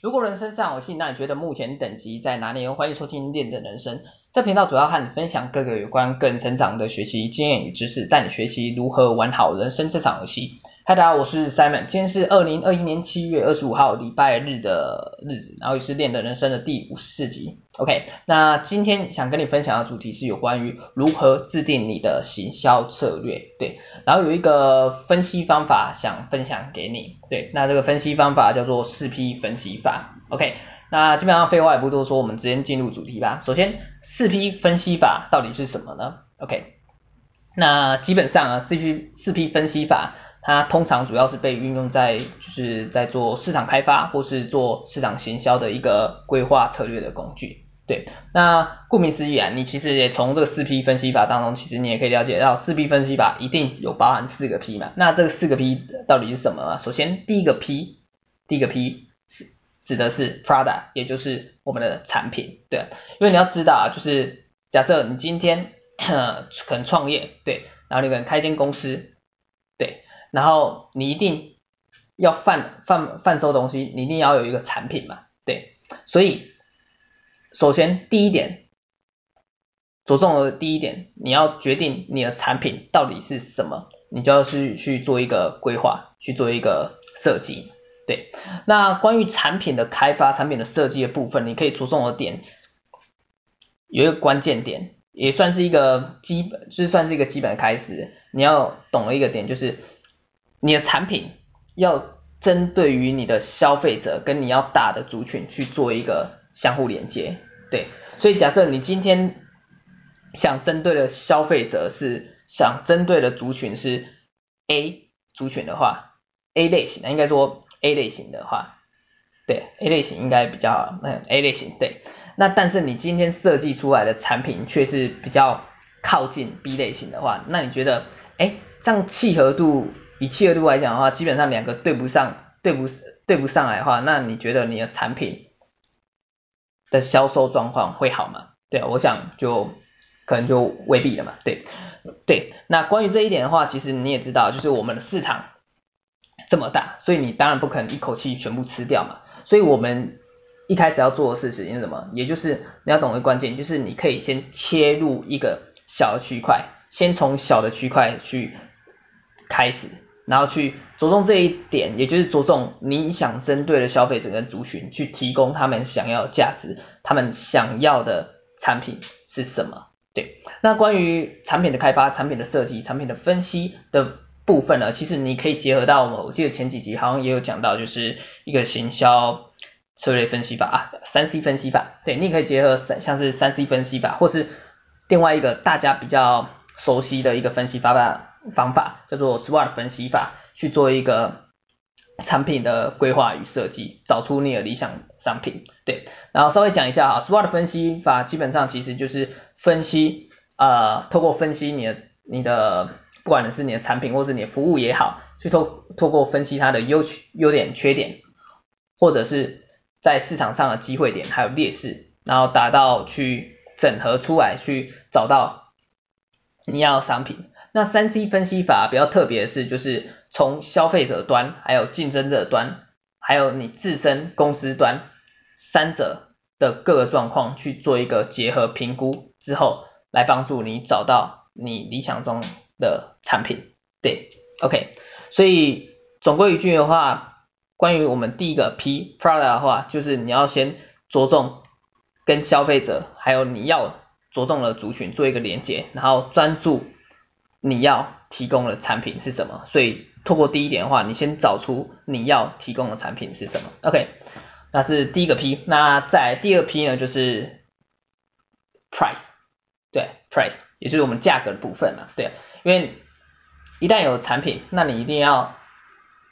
如果人生是场游戏，那你觉得目前等级在哪里？欢迎收听练的人生。这频道主要和你分享各个有关个人成长的学习经验与知识，带你学习如何玩好人生这场游戏。嗨，大家好，我是 Simon，今天是二零二一年七月二十五号礼拜日的日子，然后也是练的人生的第五十四集。OK，那今天想跟你分享的主题是有关于如何制定你的行销策略，对，然后有一个分析方法想分享给你，对，那这个分析方法叫做四 P 分析法，OK，那基本上废话也不多说，我们直接进入主题吧。首先，四 P 分析法到底是什么呢？OK，那基本上啊，四 P 四 P 分析法。它通常主要是被运用在就是在做市场开发或是做市场行销的一个规划策略的工具。对，那顾名思义啊，你其实也从这个四 P 分析法当中，其实你也可以了解到四 P 分析法一定有包含四个 P 嘛。那这个四个 P 到底是什么啊？首先第一个 P，第一个 P 是指的是 Product，也就是我们的产品。对，因为你要知道啊，就是假设你今天 可能创业，对，然后你可能开间公司，然后你一定要贩贩贩售东西，你一定要有一个产品嘛，对，所以首先第一点，着重的第一点，你要决定你的产品到底是什么，你就要去去做一个规划，去做一个设计，对。那关于产品的开发、产品的设计的部分，你可以着重的点有一个关键点，也算是一个基本，就是算是一个基本的开始，你要懂了一个点就是。你的产品要针对于你的消费者跟你要打的族群去做一个相互连接，对，所以假设你今天想针对的消费者是想针对的族群是 A 族群的话，A 类型的应该说 A 类型的话，对，A 类型应该比较好，嗯，A 类型对，那但是你今天设计出来的产品却是比较靠近 B 类型的话，那你觉得，哎，这样契合度？以契合度来讲的话，基本上两个对不上，对不对不上来的话，那你觉得你的产品的销售状况会好吗？对，我想就可能就未必了嘛。对对，那关于这一点的话，其实你也知道，就是我们的市场这么大，所以你当然不可能一口气全部吃掉嘛。所以我们一开始要做的事情是什么？也就是你要懂得关键，就是你可以先切入一个小的区块，先从小的区块去开始。然后去着重这一点，也就是着重你想针对的消费者跟族群，去提供他们想要的价值，他们想要的产品是什么？对，那关于产品的开发、产品的设计、产品的分析的部分呢，其实你可以结合到我们，我记得前几集好像也有讲到，就是一个行销策略分析法啊，三 C 分析法，对，你也可以结合三像是三 C 分析法，或是另外一个大家比较熟悉的一个分析方法。方法叫做 SWOT 分析法，去做一个产品的规划与设计，找出你的理想商品。对，然后稍微讲一下哈，SWOT 分析法基本上其实就是分析，呃，透过分析你的你的，不管是你的产品或是你的服务也好，去透透过分析它的优优点、缺点，或者是在市场上的机会点还有劣势，然后达到去整合出来，去找到你要商品。那三 C 分析法比较特别的是，就是从消费者端、还有竞争者端、还有你自身公司端三者的各个状况去做一个结合评估之后，来帮助你找到你理想中的产品。对，OK，所以总归一句的话，关于我们第一个 P product 的话，就是你要先着重跟消费者还有你要着重的族群做一个连接，然后专注。你要提供的产品是什么？所以透过第一点的话，你先找出你要提供的产品是什么。OK，那是第一个 P。那在第二 P 呢，就是 Price，对，Price，也就是我们价格的部分嘛。对，因为一旦有产品，那你一定要，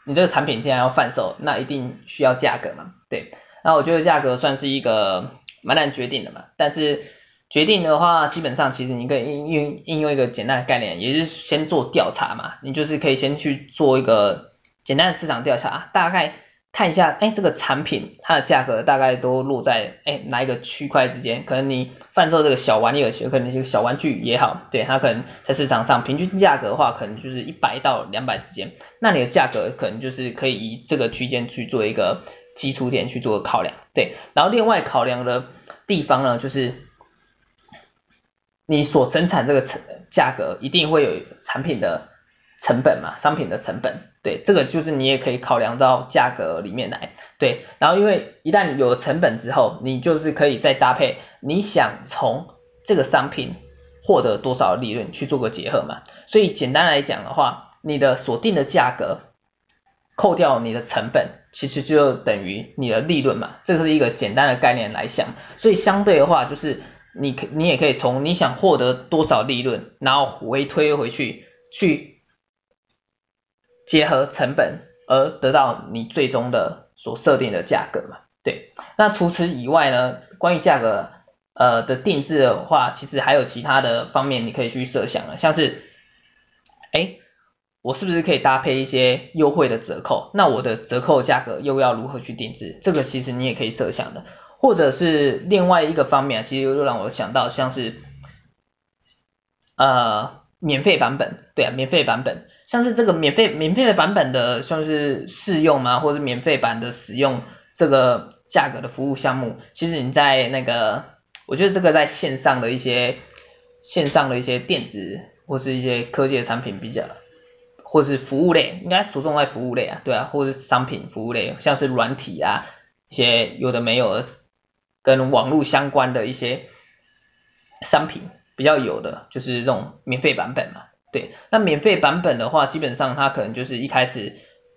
你这个产品既然要贩售，那一定需要价格嘛。对，那我觉得价格算是一个蛮难决定的嘛，但是。决定的话，基本上其实你可以应应应用一个简单的概念，也就是先做调查嘛。你就是可以先去做一个简单的市场调查，大概看一下，哎，这个产品它的价格大概都落在哎哪一个区块之间？可能你贩售这个小玩意儿，可能是小玩具也好，对，它可能在市场上平均价格的话，可能就是一百到两百之间。那你的价格可能就是可以以这个区间去做一个基础点去做考量，对，然后另外考量的地方呢，就是你所生产这个成价格一定会有产品的成本嘛，商品的成本，对，这个就是你也可以考量到价格里面来，对，然后因为一旦有了成本之后，你就是可以再搭配你想从这个商品获得多少利润去做个结合嘛，所以简单来讲的话，你的锁定的价格扣掉你的成本，其实就等于你的利润嘛，这个是一个简单的概念来想，所以相对的话就是你可你也可以从你想获得多少利润，然后回推回去去结合成本，而得到你最终的所设定的价格嘛，对。那除此以外呢，关于价格呃的定制的话，其实还有其他的方面你可以去设想了，像是，哎。我是不是可以搭配一些优惠的折扣？那我的折扣价格又要如何去定制？这个其实你也可以设想的，或者是另外一个方面，其实又让我想到像是呃免费版本，对啊，免费版本，像是这个免费免费的版本的像是试用吗？或者免费版的使用这个价格的服务项目，其实你在那个我觉得这个在线上的一些线上的一些电子或是一些科技的产品比较。或是服务类，应该着重在服务类啊，对啊，或者商品服务类，像是软体啊，一些有的没有，跟网络相关的一些商品比较有的，就是这种免费版本嘛，对，那免费版本的话，基本上它可能就是一开始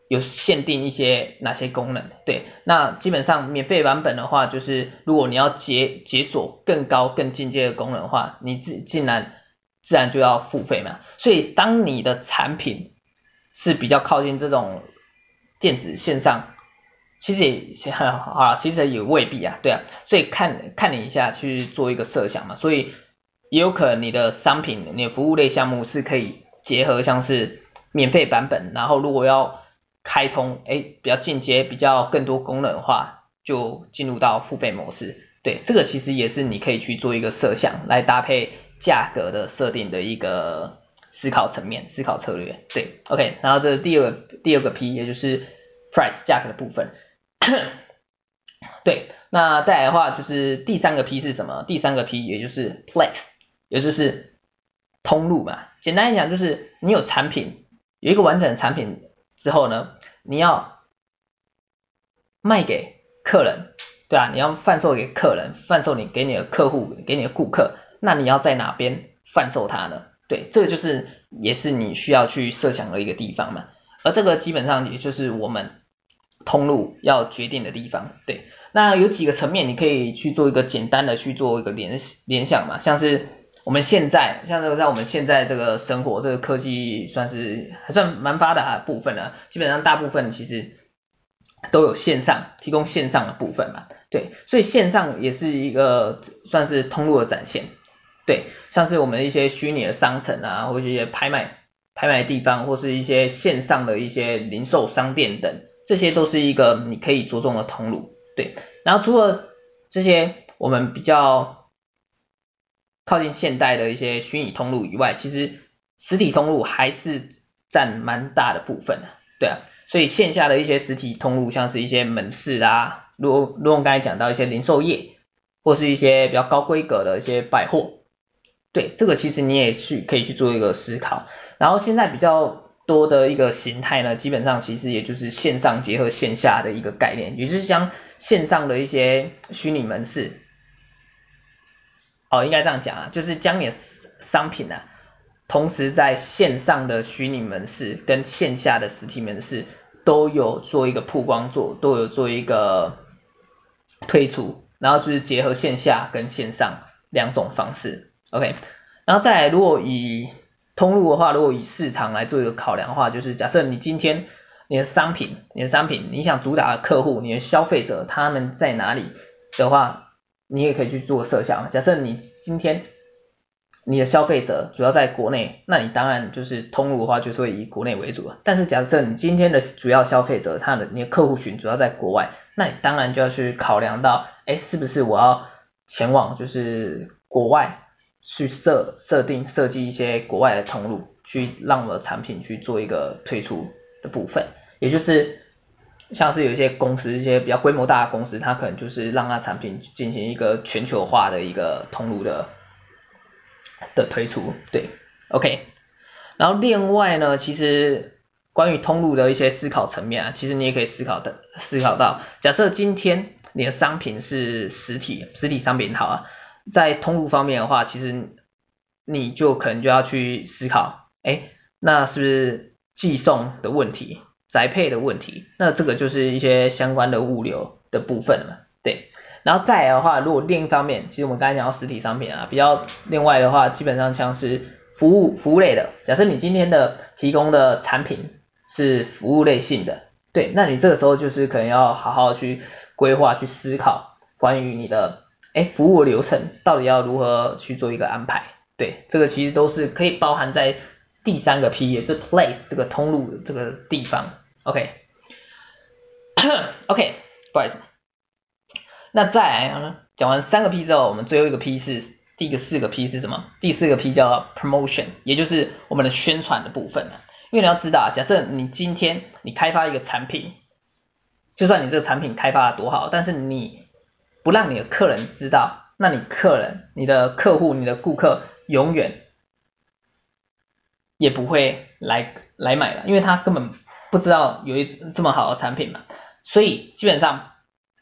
有限定一些哪些功能，对，那基本上免费版本的话，就是如果你要解解锁更高更进阶的功能的话，你自竟然自然就要付费嘛，所以当你的产品是比较靠近这种电子线上，其实也很好 啊，其实也未必啊，对啊，所以看看你一下去做一个设想嘛，所以也有可能你的商品、你的服务类项目是可以结合像是免费版本，然后如果要开通，哎，比较进阶、比较更多功能的话，就进入到付费模式，对，这个其实也是你可以去做一个设想来搭配价格的设定的一个。思考层面，思考策略，对，OK，然后这是第二个第二个 P，也就是 price 价格的部分，对，那再来的话就是第三个 P 是什么？第三个 P 也就是 place，也就是通路嘛。简单来讲就是你有产品，有一个完整的产品之后呢，你要卖给客人，对啊，你要贩售给客人，贩售你给你的客户，给你的顾客，那你要在哪边贩售它呢？对，这个就是也是你需要去设想的一个地方嘛，而这个基本上也就是我们通路要决定的地方。对，那有几个层面你可以去做一个简单的去做一个联联想嘛，像是我们现在，像是在我们现在这个生活，这个科技算是还算蛮发达的部分了，基本上大部分其实都有线上提供线上的部分嘛，对，所以线上也是一个算是通路的展现。对，像是我们一些虚拟的商城啊，或者一些拍卖拍卖的地方，或是一些线上的一些零售商店等，这些都是一个你可以着重的通路。对，然后除了这些我们比较靠近现代的一些虚拟通路以外，其实实体通路还是占蛮大的部分的。对啊，所以线下的一些实体通路，像是一些门市啊，如如我刚才讲到一些零售业，或是一些比较高规格的一些百货。对，这个其实你也去可以去做一个思考，然后现在比较多的一个形态呢，基本上其实也就是线上结合线下的一个概念，也就是将线上的一些虚拟门市，哦，应该这样讲啊，就是将你的商品啊，同时在线上的虚拟门市跟线下的实体门市都有做一个曝光做，都有做一个推出，然后就是结合线下跟线上两种方式。OK，然后再来，如果以通路的话，如果以市场来做一个考量的话，就是假设你今天你的商品，你的商品你想主打的客户，你的消费者他们在哪里的话，你也可以去做设想。假设你今天你的消费者主要在国内，那你当然就是通路的话，就是会以国内为主。但是假设你今天的主要消费者他的你的客户群主要在国外，那你当然就要去考量到，哎，是不是我要前往就是国外？去设设定设计一些国外的通路，去让我的产品去做一个推出的部分，也就是像是有一些公司，一些比较规模大的公司，它可能就是让它产品进行一个全球化的一个通路的的推出，对，OK。然后另外呢，其实关于通路的一些思考层面啊，其实你也可以思考的思考到，假设今天你的商品是实体实体商品好啊，在通路方面的话，其实你就可能就要去思考，哎，那是不是寄送的问题？宅配的问题，那这个就是一些相关的物流的部分了，对。然后再来的话，如果另一方面，其实我们刚才讲到实体商品啊，比较另外的话，基本上像是服务服务类的，假设你今天的提供的产品是服务类性的，对，那你这个时候就是可能要好好去规划、去思考关于你的哎服务流程到底要如何去做一个安排，对，这个其实都是可以包含在。第三个 P 也是 place 这个通路这个地方，OK，OK，、不好意思。那再来讲完三个 P 之后，我们最后一个 P 是第四个 P 是什么？第四个 P 叫 promotion，也就是我们的宣传的部分。因为你要知道，假设你今天你开发一个产品，就算你这个产品开发的多好，但是你不让你的客人知道，那你客人、你的客户、你的顾客永远。也不会来来买了，因为他根本不知道有一这么好的产品嘛，所以基本上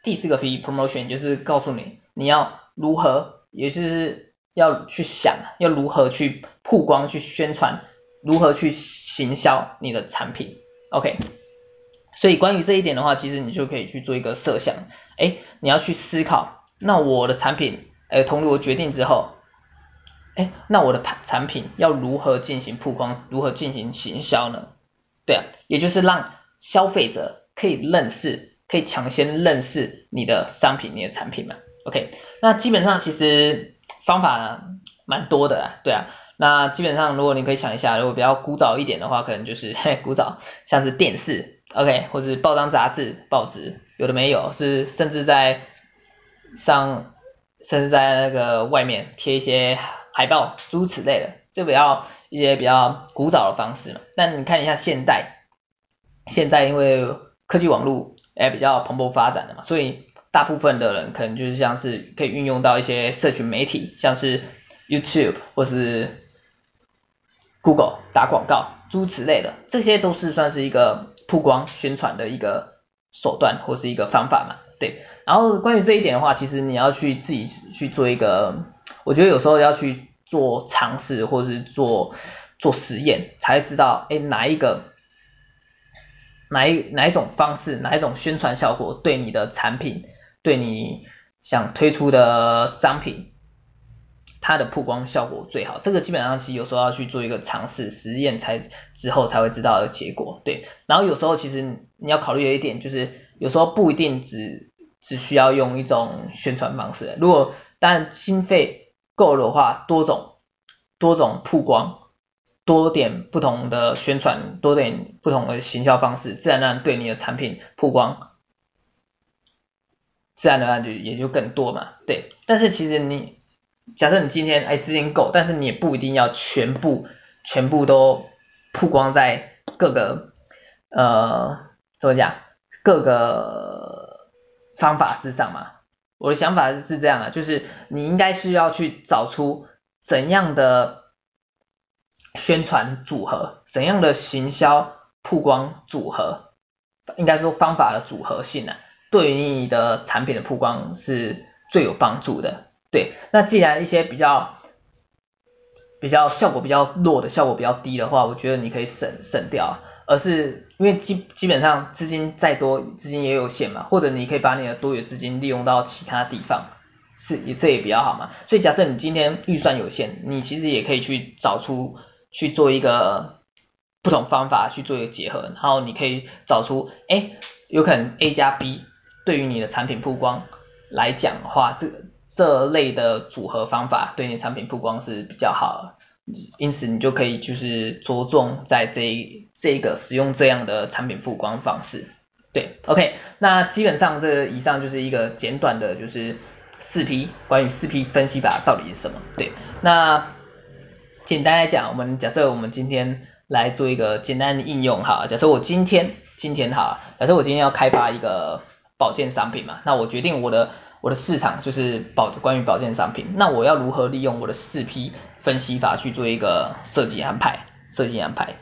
第四个 P promotion 就是告诉你你要如何，也就是要去想要如何去曝光、去宣传，如何去行销你的产品，OK。所以关于这一点的话，其实你就可以去做一个设想，哎，你要去思考，那我的产品，哎，通过决定之后。哎，那我的产品要如何进行曝光，如何进行行销呢？对啊，也就是让消费者可以认识，可以抢先认识你的商品、你的产品嘛。OK，那基本上其实方法蛮多的啦，对啊。那基本上如果你可以想一下，如果比较古早一点的话，可能就是 嘿古早，像是电视，OK，或是报章杂志、报纸，有的没有，是甚至在上，甚至在那个外面贴一些。海报诸如此类的，就比较一些比较古早的方式嘛。但你看一下现代，现在因为科技网络也比较蓬勃发展的嘛，所以大部分的人可能就是像是可以运用到一些社群媒体，像是 YouTube 或是 Google 打广告诸如此类的，这些都是算是一个曝光宣传的一个手段或是一个方法嘛。对，然后关于这一点的话，其实你要去自己去做一个。我觉得有时候要去做尝试，或者是做做实验，才知道，哎，哪一个，哪一哪一种方式，哪一种宣传效果对你的产品，对你想推出的商品，它的曝光效果最好。这个基本上其实有时候要去做一个尝试实验，才之后才会知道的结果。对，然后有时候其实你要考虑的一点就是，有时候不一定只只需要用一种宣传方式，如果当然经费。够的话，多种多种曝光，多点不同的宣传，多点不同的行销方式，自然而然对你的产品曝光，自然而然就也就更多嘛。对，但是其实你假设你今天哎资金够，但是你也不一定要全部全部都曝光在各个呃怎么讲各个方法之上嘛。我的想法是这样啊，就是你应该是要去找出怎样的宣传组合，怎样的行销曝光组合，应该说方法的组合性啊，对于你的产品的曝光是最有帮助的。对，那既然一些比较比较效果比较弱的，效果比较低的话，我觉得你可以省省掉。而是因为基基本上资金再多，资金也有限嘛，或者你可以把你的多余资金利用到其他地方，是也这也比较好嘛。所以假设你今天预算有限，你其实也可以去找出去做一个不同方法去做一个结合，然后你可以找出，哎，有可能 A 加 B 对于你的产品曝光来讲的话，这这类的组合方法对你产品曝光是比较好的。因此，你就可以就是着重在这这个使用这样的产品曝光方式，对，OK，那基本上这以上就是一个简短的，就是四 P 关于四 P 分析法到底是什么？对，那简单来讲，我们假设我们今天来做一个简单的应用哈。假设我今天今天哈，假设我今天要开发一个保健商品嘛，那我决定我的我的市场就是保关于保健商品，那我要如何利用我的四 P 分析法去做一个设计安排？设计安排，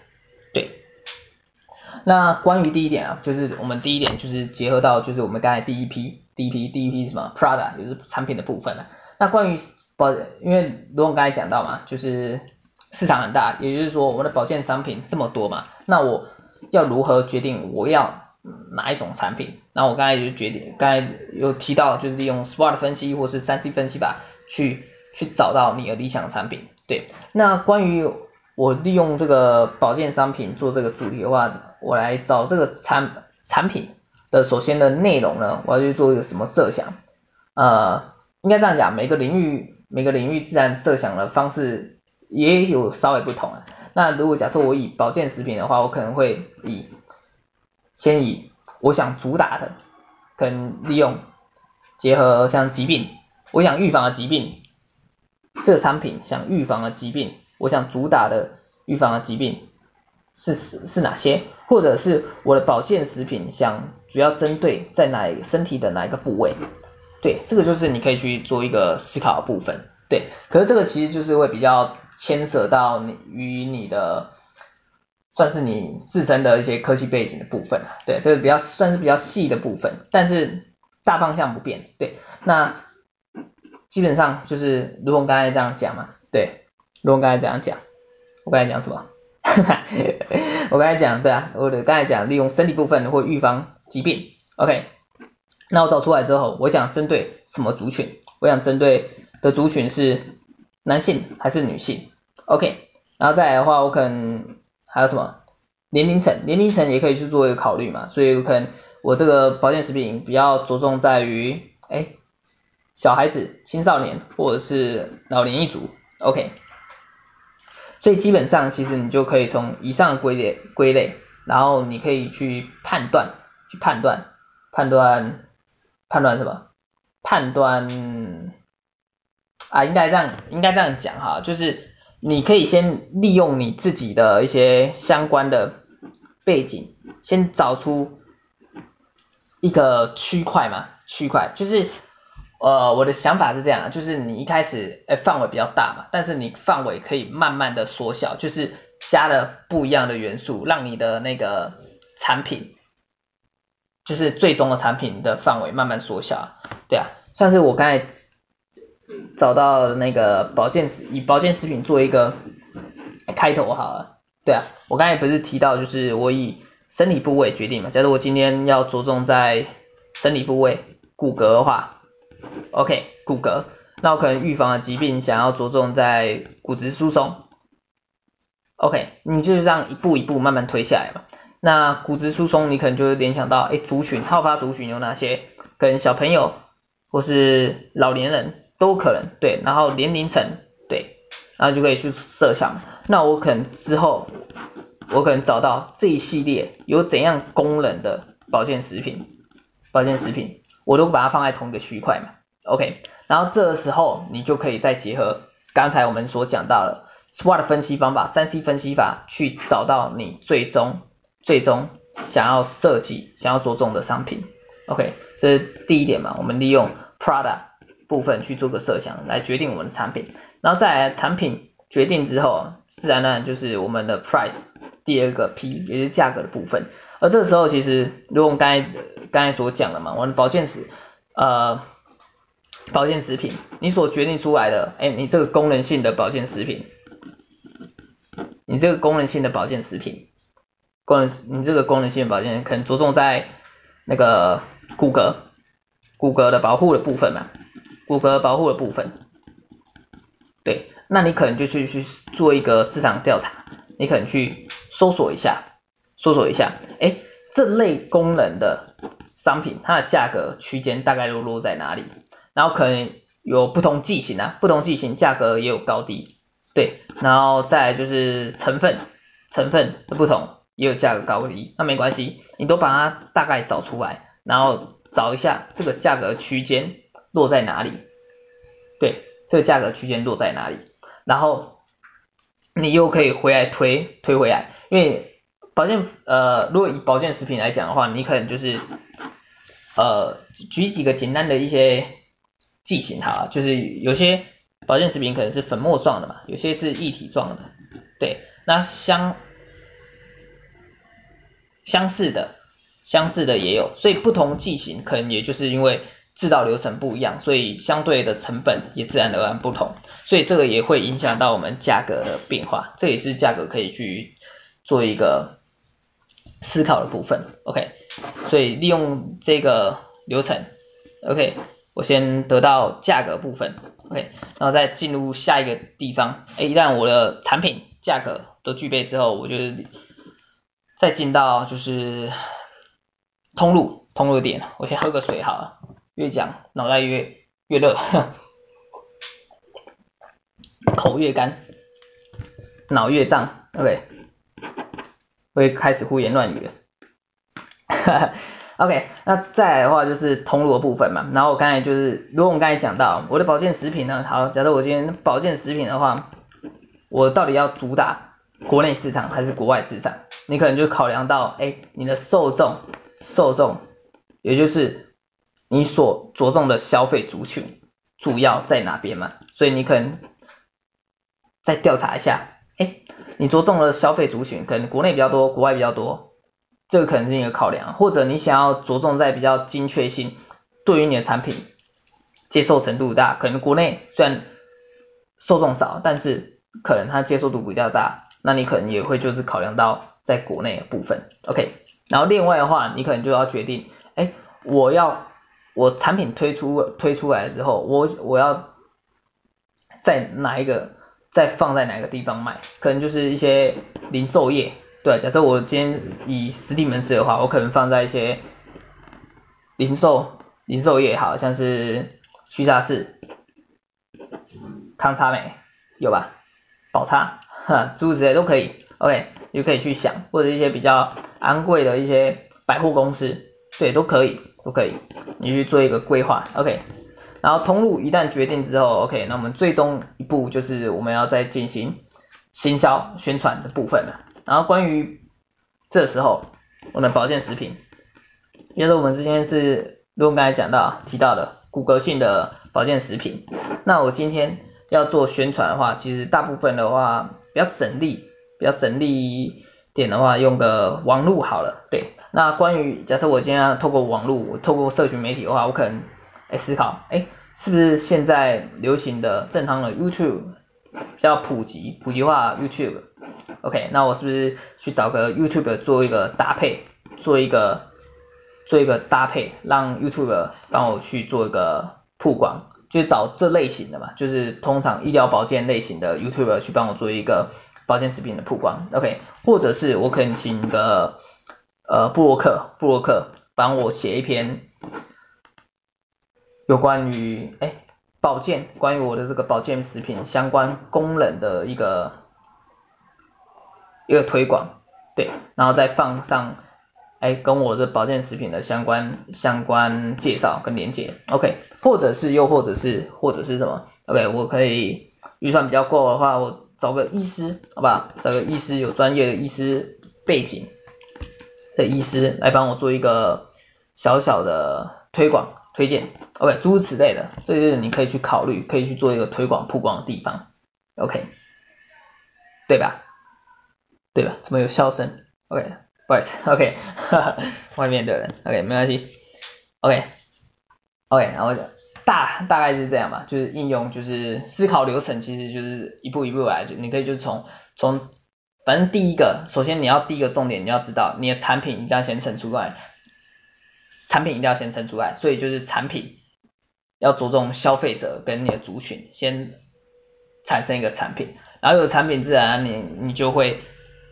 对。那关于第一点啊，就是我们第一点就是结合到就是我们刚才第一批第一批第一批什么 Prada 也就是产品的部分了。那关于保，因为如我刚才讲到嘛，就是市场很大，也就是说我们的保健商品这么多嘛，那我要如何决定我要哪一种产品？那我刚才就决定，刚才有提到就是利用 SWOT 分析或是三 C 分析法去去找到你的理想产品。对，那关于我利用这个保健商品做这个主题的话，我来找这个产产品的首先的内容呢，我要去做一个什么设想？呃，应该这样讲，每个领域每个领域自然设想的方式也有稍微不同啊。那如果假设我以保健食品的话，我可能会以先以我想主打的，可能利用结合像疾病，我想预防的疾病，这个产品想预防的疾病。我想主打的预防的疾病是是是哪些？或者是我的保健食品想主要针对在哪身体的哪一个部位？对，这个就是你可以去做一个思考的部分。对，可是这个其实就是会比较牵涉到你与你的算是你自身的一些科技背景的部分。对，这个比较算是比较细的部分，但是大方向不变。对，那基本上就是如同刚才这样讲嘛。对。如果刚才这样讲？我刚才讲什么？我刚才讲对啊，我的刚才讲利用身体部分或预防疾病。OK，那我找出来之后，我想针对什么族群？我想针对的族群是男性还是女性？OK，然后再来的话，我可能还有什么年龄层？年龄层也可以去做一个考虑嘛。所以有可能我这个保健食品比较着重在于，哎，小孩子、青少年或者是老年一族。OK。所以基本上，其实你就可以从以上的归类归类，然后你可以去判断，去判断，判断，判断什么？判断啊，应该这样，应该这样讲哈，就是你可以先利用你自己的一些相关的背景，先找出一个区块嘛，区块就是。呃，我的想法是这样，就是你一开始，诶，范围比较大嘛，但是你范围可以慢慢的缩小，就是加了不一样的元素，让你的那个产品，就是最终的产品的范围慢慢缩小，对啊，像是我刚才找到那个保健食，以保健食品做一个开头好了，对啊，我刚才不是提到就是我以身体部位决定嘛，假如我今天要着重在身体部位骨骼的话。OK，骨骼，那我可能预防的疾病想要着重在骨质疏松。OK，你就是这样一步一步慢慢推下来嘛。那骨质疏松，你可能就会联想到，哎，族群，好发族群有哪些？跟小朋友或是老年人都可能，对，然后年龄层，对，然后就可以去设想。那我可能之后，我可能找到这一系列有怎样功能的保健食品，保健食品。我都把它放在同一个区块嘛，OK，然后这个时候你就可以再结合刚才我们所讲到的 SWOT 分析方法、三 C 分析法，去找到你最终最终想要设计、想要着重的商品，OK，这是第一点嘛，我们利用 Product 部分去做个设想来决定我们的产品，然后再来产品决定之后，自然而然就是我们的 Price 第二个 P 也就是价格的部分。而这个时候，其实如果我们刚才刚才所讲的嘛，我们保健食呃保健食品，你所决定出来的，哎，你这个功能性的保健食品，你这个功能性的保健食品，功能你这个功能性的保健可能着重在那个骨骼骨骼的保护的部分嘛，骨骼保护的部分，对，那你可能就去去做一个市场调查，你可能去搜索一下。搜索一下，哎，这类功能的商品，它的价格区间大概都落在哪里？然后可能有不同剂型啊，不同剂型价格也有高低，对，然后再就是成分，成分的不同也有价格高低，那没关系，你都把它大概找出来，然后找一下这个价格区间落在哪里？对，这个价格区间落在哪里？然后你又可以回来推推回来，因为保健呃，如果以保健食品来讲的话，你可能就是呃举几个简单的一些剂型哈，就是有些保健食品可能是粉末状的嘛，有些是液体状的，对，那相相似的相似的也有，所以不同剂型可能也就是因为。制造流程不一样，所以相对的成本也自然而然不同，所以这个也会影响到我们价格的变化，这也是价格可以去做一个思考的部分。OK，所以利用这个流程，OK，我先得到价格部分，OK，然后再进入下一个地方，诶，一旦我的产品价格都具备之后，我就再进到就是通路通路点，我先喝个水好了。越讲脑袋越越热，口越干，脑越胀，OK，会开始胡言乱语了，，OK，那再来的话就是铜锣部分嘛，然后我刚才就是，如果我们刚才讲到我的保健食品呢，好，假设我今天保健食品的话，我到底要主打国内市场还是国外市场？你可能就考量到，哎，你的受众，受众，也就是。你所着重的消费族群主要在哪边嘛？所以你可能再调查一下，哎，你着重的消费族群可能国内比较多，国外比较多，这个可能是一个考量，或者你想要着重在比较精确性，对于你的产品接受程度大，可能国内虽然受众少，但是可能它接受度比较大，那你可能也会就是考量到在国内的部分，OK，然后另外的话，你可能就要决定，哎，我要。我产品推出推出来之后，我我要在哪一个再放在哪个地方卖？可能就是一些零售业，对，假设我今天以实体门市的话，我可能放在一些零售零售业，好像是屈臣氏、康差美有吧？宝瑲，哈，诸如此类都可以，OK，也可以去想，或者一些比较昂贵的一些百货公司，对，都可以。都可以，你去做一个规划，OK。然后通路一旦决定之后，OK，那我们最终一步就是我们要再进行行销宣传的部分了。然后关于这时候我们保健食品，也是我们之前是如果刚才讲到提到的骨骼性的保健食品，那我今天要做宣传的话，其实大部分的话比较省力，比较省力。点的话，用个网络好了。对，那关于假设我今天透过网络，透过社群媒体的话，我可能哎思考，哎，是不是现在流行的正常的 YouTube 比较普及，普及化 YouTube？OK，那我是不是去找个 YouTube 做一个搭配，做一个做一个搭配，让 YouTube 帮我去做一个曝光，就找这类型的嘛，就是通常医疗保健类型的 YouTube 去帮我做一个。保健食品的曝光，OK，或者是我可以请个呃布洛克，布洛克帮我写一篇有关于哎保健，关于我的这个保健食品相关功能的一个一个推广，对，然后再放上哎跟我这保健食品的相关相关介绍跟连接，OK，或者是又或者是或者是什么，OK，我可以预算比较够的话，我。找个医师，好吧？找个医师有专业的医师背景的医师来帮我做一个小小的推广推荐，OK，诸如此类的，这就是你可以去考虑，可以去做一个推广曝光的地方，OK，对吧？对吧？怎么有笑声？OK，不好意思，OK，外面的人，OK，没关系，OK，OK，然后讲。大大概是这样吧，就是应用，就是思考流程，其实就是一步一步来，就你可以就是从从，反正第一个，首先你要第一个重点，你要知道你的产品一定要先成出来，产品一定要先成出来，所以就是产品要着重消费者跟你的族群，先产生一个产品，然后有产品自然你你就会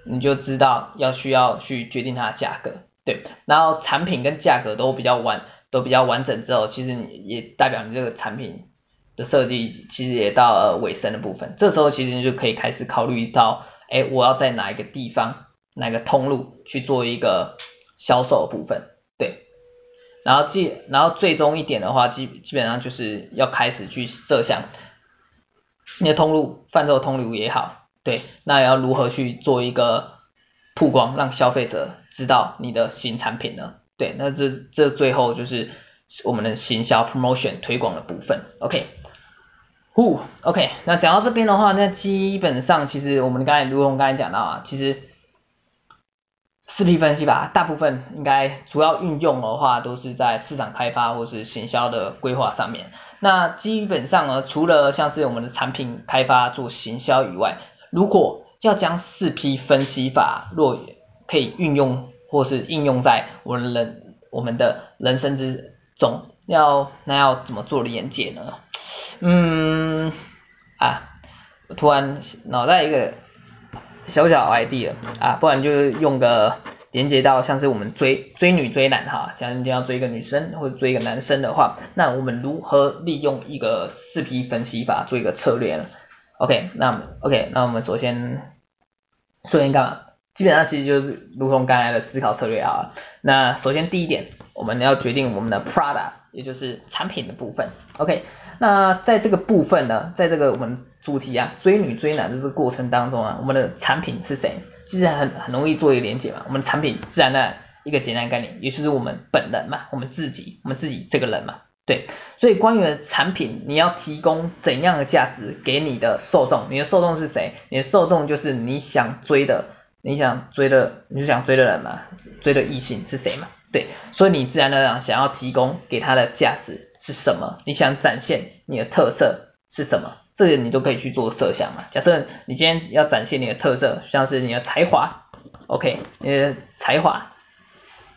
你就知道要需要去决定它的价格，对，然后产品跟价格都比较晚。都比较完整之后，其实你也代表你这个产品的设计其实也到了尾声的部分。这时候其实你就可以开始考虑到，哎，我要在哪一个地方、哪个通路去做一个销售的部分，对。然后既然后最终一点的话，基基本上就是要开始去设想你的通路、贩售通路也好，对，那要如何去做一个曝光，让消费者知道你的新产品呢？对，那这这最后就是我们的行销 promotion 推广的部分，OK。呼，OK，那讲到这边的话，那基本上其实我们刚才如同刚才讲到啊，其实四 P 分析法大部分应该主要运用的话都是在市场开发或是行销的规划上面。那基本上呢，除了像是我们的产品开发做行销以外，如果要将四 P 分析法若可以运用或是应用在我们人我们的人生之中，要那要怎么做连接呢？嗯啊，突然脑袋一个小小 idea 啊，不然就是用个连接到像是我们追追女追男哈，像今天要追一个女生或者追一个男生的话，那我们如何利用一个四 P 分析法做一个策略呢？OK，那 OK，那我们首先首先干嘛？基本上其实就是如同刚才的思考策略啊。那首先第一点，我们要决定我们的 product，也就是产品的部分。OK。那在这个部分呢，在这个我们主题啊追女追男的这个过程当中啊，我们的产品是谁？其实很很容易做一个连接嘛。我们产品自然的一个简单概念，也就是我们本人嘛，我们自己，我们自己这个人嘛，对。所以关于产品，你要提供怎样的价值给你的受众？你的受众是谁？你的受众就是你想追的，你想追的，你是想追的人嘛？追的异性是谁嘛？对。所以你自然而然想要提供给他的价值。是什么？你想展现你的特色是什么？这个你都可以去做设想嘛。假设你今天要展现你的特色，像是你的才华，OK，你的才华，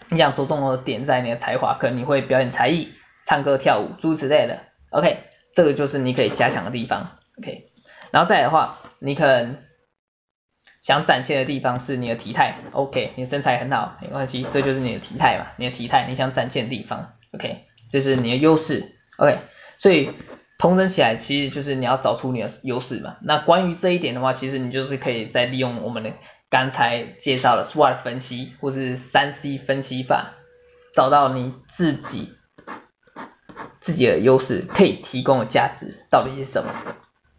你想着重的点在你的才华，可能你会表演才艺、唱歌、跳舞诸如此类的，OK，这个就是你可以加强的地方，OK。然后再来的话，你可能想展现的地方是你的体态，OK，你的身材很好，没关系，这就是你的体态嘛，你的体态，你想展现的地方，OK。这是你的优势，OK，所以统整起来其实就是你要找出你的优势嘛。那关于这一点的话，其实你就是可以再利用我们的刚才介绍的 SWOT 分析或是三 C 分析法，找到你自己自己的优势可以提供的价值到底是什么，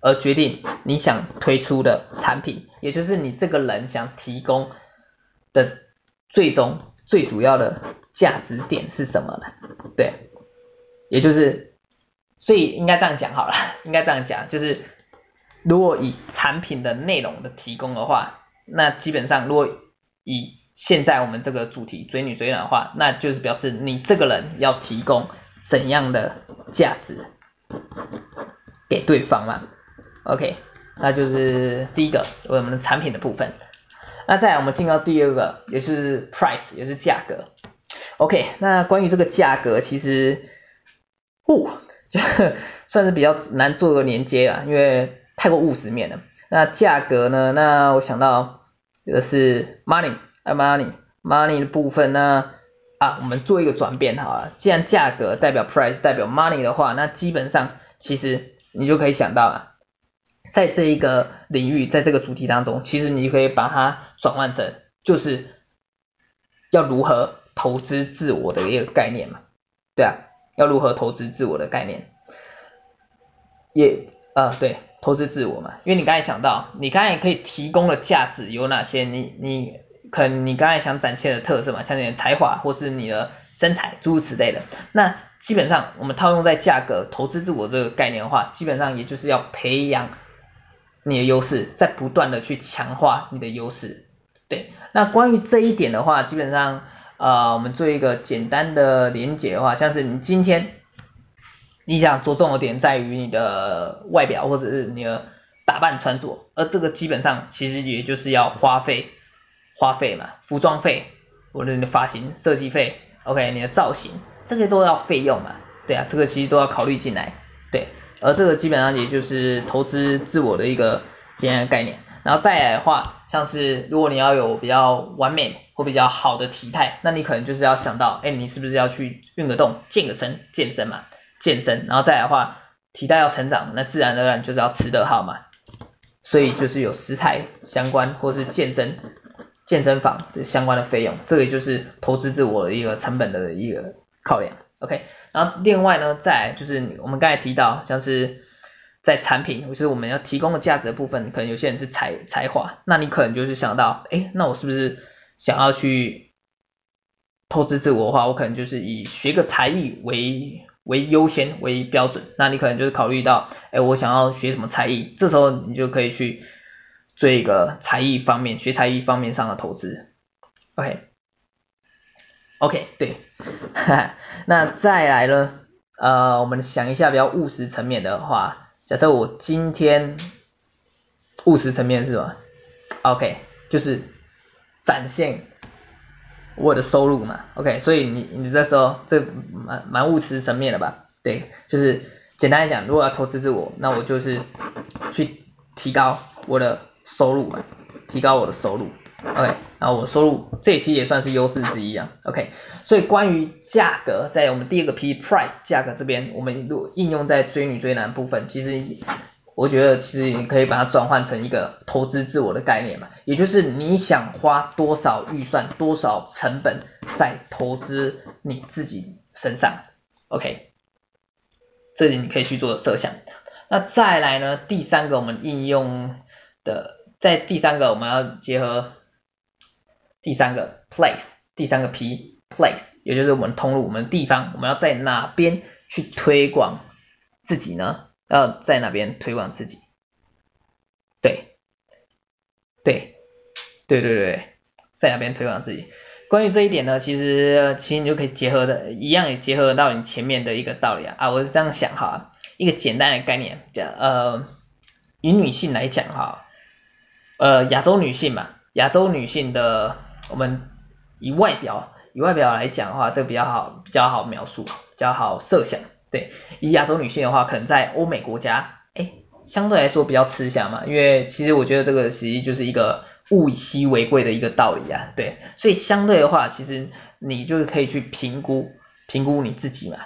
而决定你想推出的产品，也就是你这个人想提供的最终最主要的价值点是什么呢？对。也就是，所以应该这样讲好了，应该这样讲，就是如果以产品的内容的提供的话，那基本上如果以现在我们这个主题追女追男的话，那就是表示你这个人要提供怎样的价值给对方嘛，OK，那就是第一个我们的产品的部分，那再来我们进到第二个，也是 price，也是价格，OK，那关于这个价格其实。哦，就 算是比较难做个连接啊，因为太过务实面了。那价格呢？那我想到这个是 money，money，money money 的部分呢啊，我们做一个转变好了。既然价格代表 price 代表 money 的话，那基本上其实你就可以想到啊，在这一个领域，在这个主题当中，其实你可以把它转换成就是要如何投资自我的一个概念嘛，对啊。要如何投资自我的概念，也呃对，投资自我嘛，因为你刚才想到，你刚才可以提供的价值有哪些？你你可能你刚才想展现的特色嘛，像你的才华或是你的身材诸如此类的。那基本上我们套用在价格投资自我这个概念的话，基本上也就是要培养你的优势，在不断的去强化你的优势。对，那关于这一点的话，基本上。呃，我们做一个简单的连结的话，像是你今天你想着重的点在于你的外表或者是你的打扮穿着，而这个基本上其实也就是要花费花费嘛，服装费或者你的发型设计费，OK，你的造型这些都要费用嘛，对啊，这个其实都要考虑进来，对，而这个基本上也就是投资自我的一个简单的概念。然后再来的话，像是如果你要有比较完美或比较好的体态，那你可能就是要想到，哎，你是不是要去运个动，健个身，健身嘛，健身。然后再来的话，体态要成长，那自然而然就是要吃得好嘛。所以就是有食材相关或是健身健身房的相关的费用，这个就是投资自我的一个成本的一个考量。OK，然后另外呢，在就是我们刚才提到像是。在产品或是我们要提供的价值的部分，可能有些人是才才华，那你可能就是想到，哎，那我是不是想要去投资自我的话，我可能就是以学个才艺为为优先为标准，那你可能就是考虑到，哎，我想要学什么才艺，这时候你就可以去做一个才艺方面，学才艺方面上的投资，OK、okay. okay, 对，那再来呢，呃，我们想一下比较务实层面的话，假设我今天务实层面是吧？OK，就是展现。我的收入嘛，OK，所以你你这时候这蛮蛮务实层面的吧？对，就是简单来讲，如果要投资自我，那我就是去提高我的收入嘛，提高我的收入，OK，然后我收入这一期也算是优势之一啊，OK，所以关于价格，在我们第二个 P price 价格这边，我们如应用在追女追男部分，其实。我觉得其实你可以把它转换成一个投资自我的概念嘛，也就是你想花多少预算、多少成本在投资你自己身上，OK，这里你可以去做设想。那再来呢，第三个我们应用的，在第三个我们要结合第三个 place，第三个 P place，也就是我们通路、我们地方，我们要在哪边去推广自己呢？要在哪边推广自己？对，对，对对对，在哪边推广自己？关于这一点呢，其实其实你就可以结合的，一样也结合到你前面的一个道理啊。啊，我是这样想哈，一个简单的概念，讲呃，以女性来讲哈，呃，亚洲女性嘛，亚洲女性的，我们以外表以外表来讲的话，这个比较好比较好描述，比较好设想。对，以亚洲女性的话，可能在欧美国家，哎，相对来说比较吃香嘛，因为其实我觉得这个其实就是一个物以稀为贵的一个道理啊，对，所以相对的话，其实你就是可以去评估评估你自己嘛，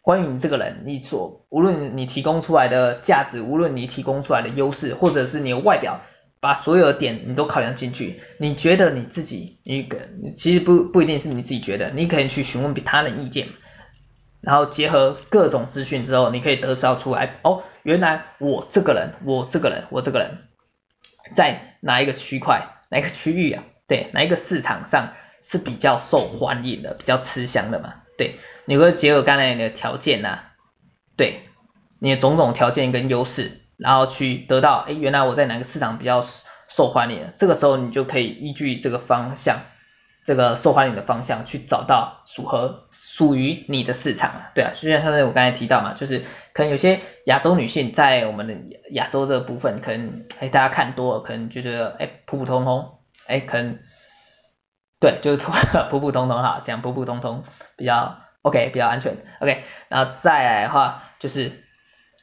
关于你这个人，你所无论你提供出来的价值，无论你提供出来的优势，或者是你的外表，把所有的点你都考量进去，你觉得你自己一个，其实不不一定是你自己觉得，你可以去询问比他人意见。然后结合各种资讯之后，你可以得到出来哦，原来我这个人，我这个人，我这个人，在哪一个区块，哪一个区域啊？对，哪一个市场上是比较受欢迎的，比较吃香的嘛？对，你会结合刚才你的条件呐、啊，对，你的种种条件跟优势，然后去得到，哎，原来我在哪个市场比较受欢迎？这个时候你就可以依据这个方向。这个受欢迎的方向去找到属合属于你的市场，对啊，就像刚才我刚才提到嘛，就是可能有些亚洲女性在我们的亚洲这部分，可能哎大家看多了，可能就觉得哎普普通通，哎可能对就是普普普通通哈，这样普普通通比较 OK 比较安全 OK，然后再来的话就是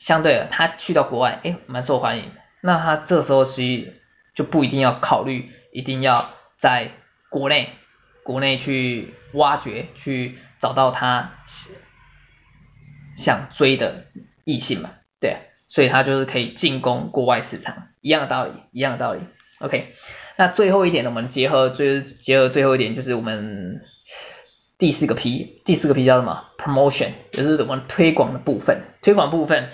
相对的，他去到国外哎蛮受欢迎，那他这时候其实就不一定要考虑一定要在国内。国内去挖掘，去找到他想追的异性嘛，对，所以他就是可以进攻国外市场，一样的道理，一样的道理。OK，那最后一点呢，我们结合最结合最后一点就是我们第四个 P，第四个 P 叫什么？Promotion，也就是我们推广的部分。推广部分，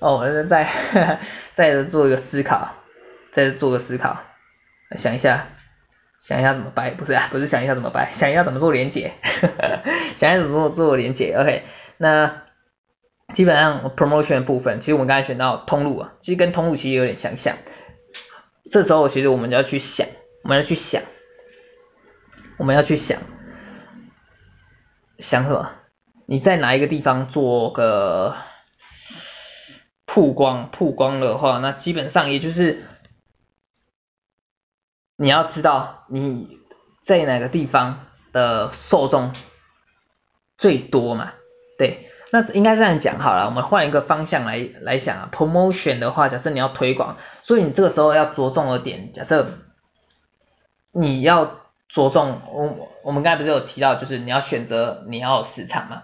哦，我们再再做一个思考，再做个思考，想一下。想一下怎么掰，不是啊，不是想一下怎么掰，想一下怎么做连接，想一下怎么做做连接，OK，那基本上 promotion 的部分，其实我们刚才选到通路啊，其实跟通路其实有点相像，这时候其实我们就要去想，我们要去想，我们要去想，想什么？你在哪一个地方做个曝光？曝光的话，那基本上也就是。你要知道你在哪个地方的受众最多嘛？对，那应该这样讲好了。我们换一个方向来来想啊，promotion 的话，假设你要推广，所以你这个时候要着重的点，假设你要着重，我我们刚才不是有提到，就是你要选择你要市场嘛？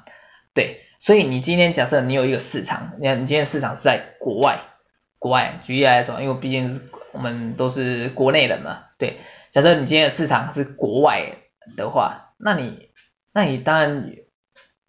对，所以你今天假设你有一个市场，你看你今天市场是在国外，国外举例来说，因为毕竟是我们都是国内人嘛。对，假设你今天的市场是国外的话，那你，那你当然，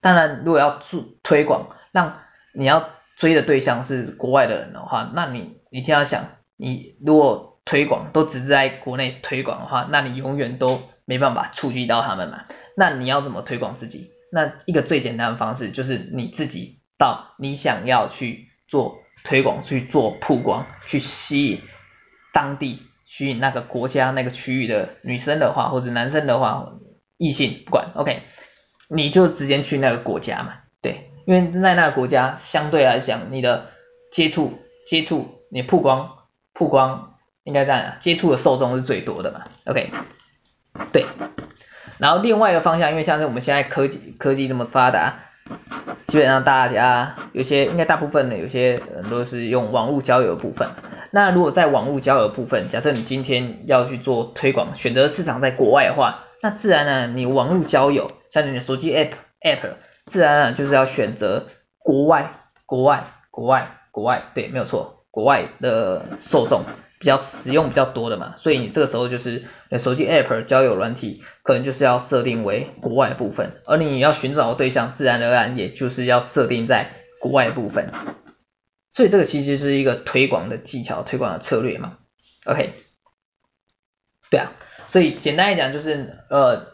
当然如果要做推广，让你要追的对象是国外的人的话，那你一定要想，你如果推广都只是在国内推广的话，那你永远都没办法触及到他们嘛。那你要怎么推广自己？那一个最简单的方式就是你自己到你想要去做推广、去做曝光、去吸引当地、吸引那个国家、那个区域的女生的话，或者男生的话，异性不管，OK，你就直接去那个国家嘛，对，因为在那个国家相对来讲，你的接触、接触、你曝光、曝光应该这样，接触的受众是最多的嘛，OK，对。然后另外一个方向，因为像是我们现在科技科技这么发达，基本上大家有些应该大部分的有些人都是用网络交友的部分。那如果在网络交友的部分，假设你今天要去做推广，选择市场在国外的话，那自然呢，你网络交友，像你的手机 app app，自然呢就是要选择国外国外国外国外，对，没有错，国外的受众。比较使用比较多的嘛，所以你这个时候就是手机 App 交友软体，可能就是要设定为国外部分，而你要寻找的对象，自然而然也就是要设定在国外部分。所以这个其实是一个推广的技巧，推广的策略嘛。OK，对啊，所以简单来讲就是，呃，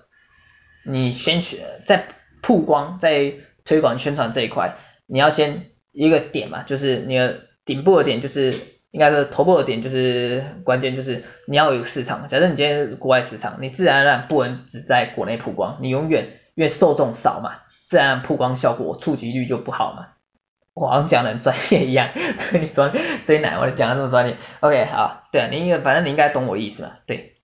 你先去在曝光、在推广宣传这一块，你要先一个点嘛，就是你的顶部的点就是。应该是头部的点就是关键，就是你要有市场。假设你今天是国外市场，你自然而然不能只在国内曝光，你永远因为受众少嘛，自然曝光效果触及率就不好嘛。我好像讲的很专业一样，所以你说所以哪我讲的这么专业？OK 好，对，你应该反正你应该懂我意思嘛，对，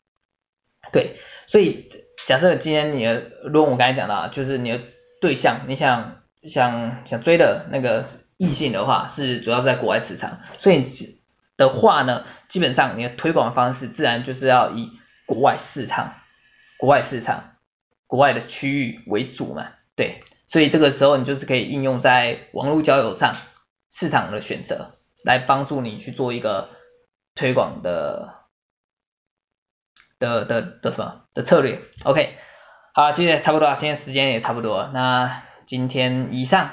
对，所以假设今天你的，如果我刚才讲到，就是你的对象，你想想想追的那个异性的话，是主要是在国外市场，所以。的话呢，基本上你的推广方式自然就是要以国外市场、国外市场、国外的区域为主嘛，对，所以这个时候你就是可以应用在网络交友上市场的选择，来帮助你去做一个推广的的的的，什么的策略，OK，好，今天差不多了，今天时间也差不多，那今天以上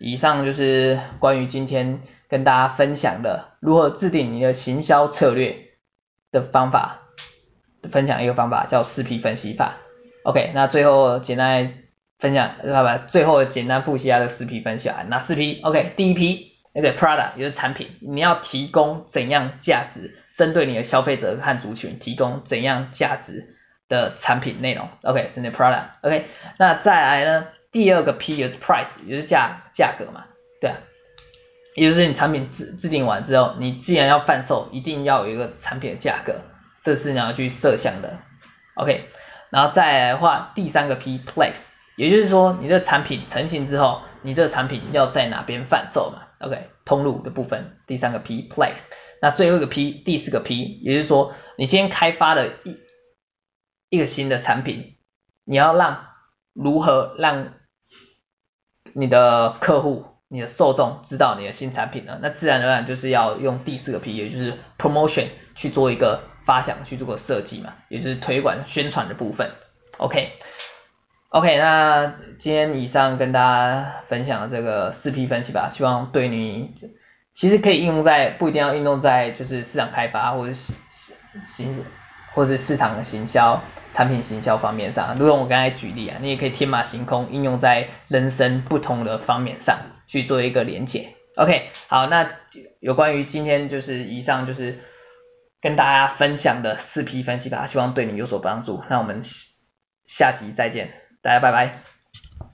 以上就是关于今天。跟大家分享的如何制定你的行销策略的方法，分享一个方法叫四 P 分析法。OK，那最后简单分享，好吧，最后简单复习一下这四 P 分析啊，哪四 P？OK，第一 P 那个 Product 也就是产品，你要提供怎样价值，针对你的消费者和族群提供怎样价值的产品内容。OK，针对 Product。OK，那再来呢，第二个 P 也是 Price，也就是价价格嘛，对啊。也就是你产品制制定完之后，你既然要贩售，一定要有一个产品的价格，这是你要去设想的，OK。然后再来的话，第三个 P Place，也就是说你这产品成型之后，你这产品要在哪边贩售嘛，OK。通路的部分，第三个 P Place。那最后一个 P，第四个 P，也就是说你今天开发了一一个新的产品，你要让如何让你的客户。你的受众知道你的新产品了，那自然而然就是要用第四个 P，也就是 promotion 去做一个发想，去做个设计嘛，也就是推广宣传的部分。OK，OK，、那今天以上跟大家分享的这个四 P 分析吧，希望对你其实可以应用在不一定要应用在就是市场开发或者是行。或是市场的行销、产品行销方面上，如果我刚才举例啊，你也可以天马行空应用在人生不同的方面上去做一个连接。OK，好，那有关于今天就是以上就是跟大家分享的四批分析吧，希望对你有所帮助。那我们下集再见，大家拜拜。